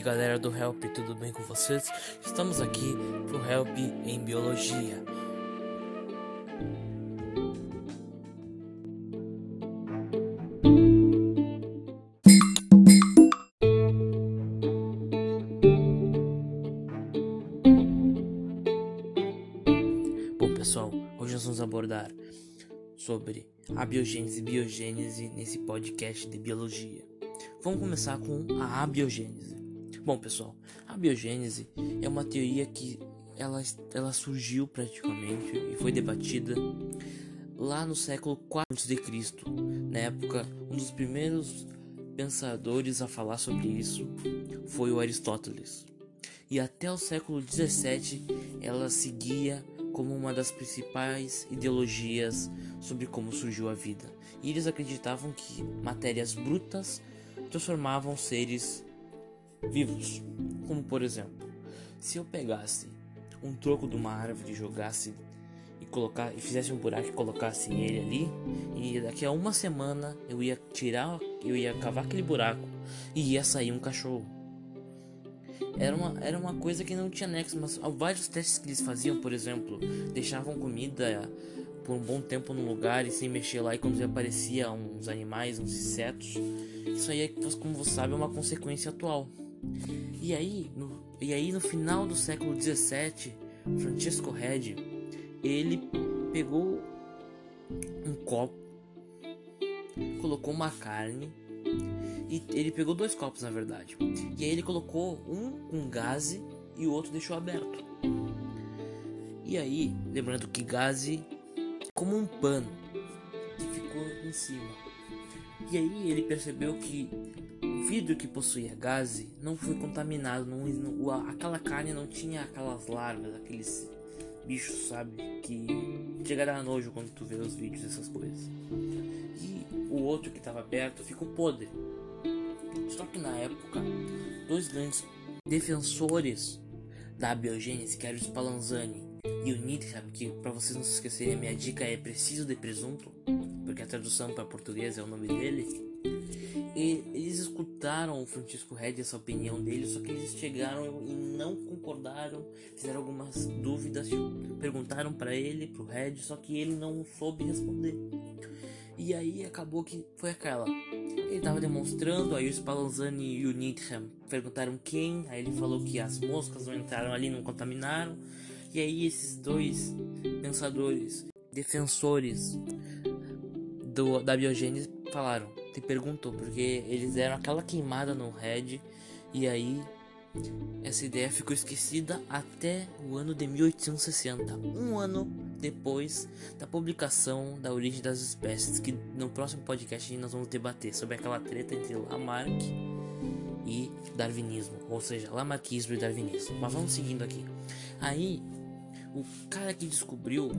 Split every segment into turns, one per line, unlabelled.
galera do Help, tudo bem com vocês? Estamos aqui pro Help em Biologia. Bom pessoal, hoje nós vamos abordar sobre a biogênese e biogênese nesse podcast de biologia. Vamos começar com a abiogênese. Bom, pessoal, a biogênese é uma teoria que ela, ela surgiu praticamente e foi debatida lá no século 4 a.C. Na época, um dos primeiros pensadores a falar sobre isso foi o Aristóteles. E até o século 17 ela seguia como uma das principais ideologias sobre como surgiu a vida. E eles acreditavam que matérias brutas transformavam seres vivos. Como por exemplo, se eu pegasse um troco de uma árvore e jogasse e colocar e fizesse um buraco e colocasse ele ali, e daqui a uma semana eu ia tirar, eu ia cavar aquele buraco e ia sair um cachorro. Era uma, era uma coisa que não tinha nexo, mas vários testes que eles faziam, por exemplo, deixavam comida por um bom tempo no lugar e sem mexer lá, e quando aparecia uns animais, uns insetos, isso aí, como você sabe, é uma consequência atual. E aí, no, e aí no final do século 17, Francisco Red, ele pegou um copo, colocou uma carne e ele pegou dois copos na verdade. E aí ele colocou um com gás e o outro deixou aberto. E aí, lembrando que gás como um pano que ficou em cima. E aí ele percebeu que o vidro que possuía gás não foi contaminado, não, não, aquela carne não tinha aquelas larvas, aqueles bichos, sabe? Que chega a dar nojo quando tu vê os vídeos dessas coisas. E o outro que estava aberto ficou podre. Só que na época, dois grandes defensores da biogênese, que eram o Spallanzani e o Nietzsche, que para vocês não se esquecerem, minha dica é preciso de presunto, porque a tradução para português é o nome dele. E eles escutaram o Francisco Red, essa opinião dele, só que eles chegaram e não concordaram, fizeram algumas dúvidas, perguntaram para ele, pro Red, só que ele não soube responder. E aí acabou que foi aquela. Ele tava demonstrando, aí o Spallanzani e o Nietzsche perguntaram quem, aí ele falou que as moscas não entraram ali, não contaminaram. E aí esses dois pensadores, defensores do, da biogênese falaram, te perguntou, porque eles deram aquela queimada no Red e aí essa ideia ficou esquecida até o ano de 1860, um ano depois da publicação da Origem das Espécies, que no próximo podcast nós vamos debater sobre aquela treta entre Lamarck e darwinismo, ou seja, Lamarckismo e darwinismo. Mas vamos seguindo aqui. Aí, o cara que descobriu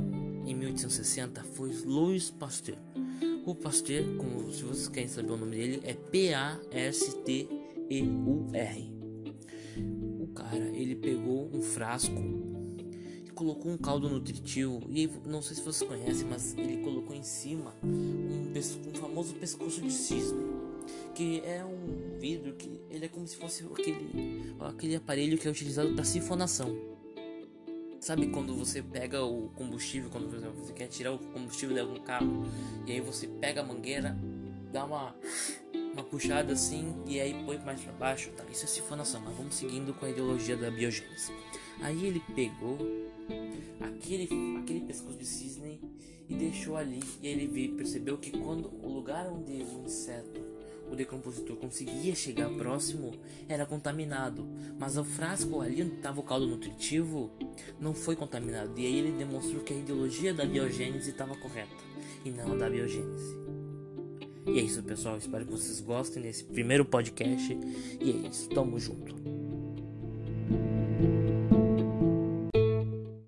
em 1860 foi Louis Pasteur. O Pasteur, como se vocês querem saber o nome dele, é P A S T E U R cara, ele pegou um frasco e colocou um caldo nutritivo. E não sei se vocês conhecem, mas ele colocou em cima um, um famoso pescoço de cisne, que é um vidro que ele é como se fosse aquele, aquele aparelho que é utilizado para sifonação. Sabe quando você pega o combustível, quando você quer tirar o combustível de algum carro, e aí você pega a mangueira, dá uma uma puxada assim e aí põe mais para baixo, tá? Isso é sifonação, mas vamos seguindo com a ideologia da biogênese. Aí ele pegou aquele aquele pescoço de cisne e deixou ali e ele viu, percebeu que quando o lugar onde o inseto o decompositor conseguia chegar próximo era contaminado, mas o frasco ali onde estava o caldo nutritivo não foi contaminado. E aí ele demonstrou que a ideologia da biogênese estava correta e não a da biogênese. E é isso, pessoal. Espero que vocês gostem desse primeiro podcast. E é isso. Tamo junto.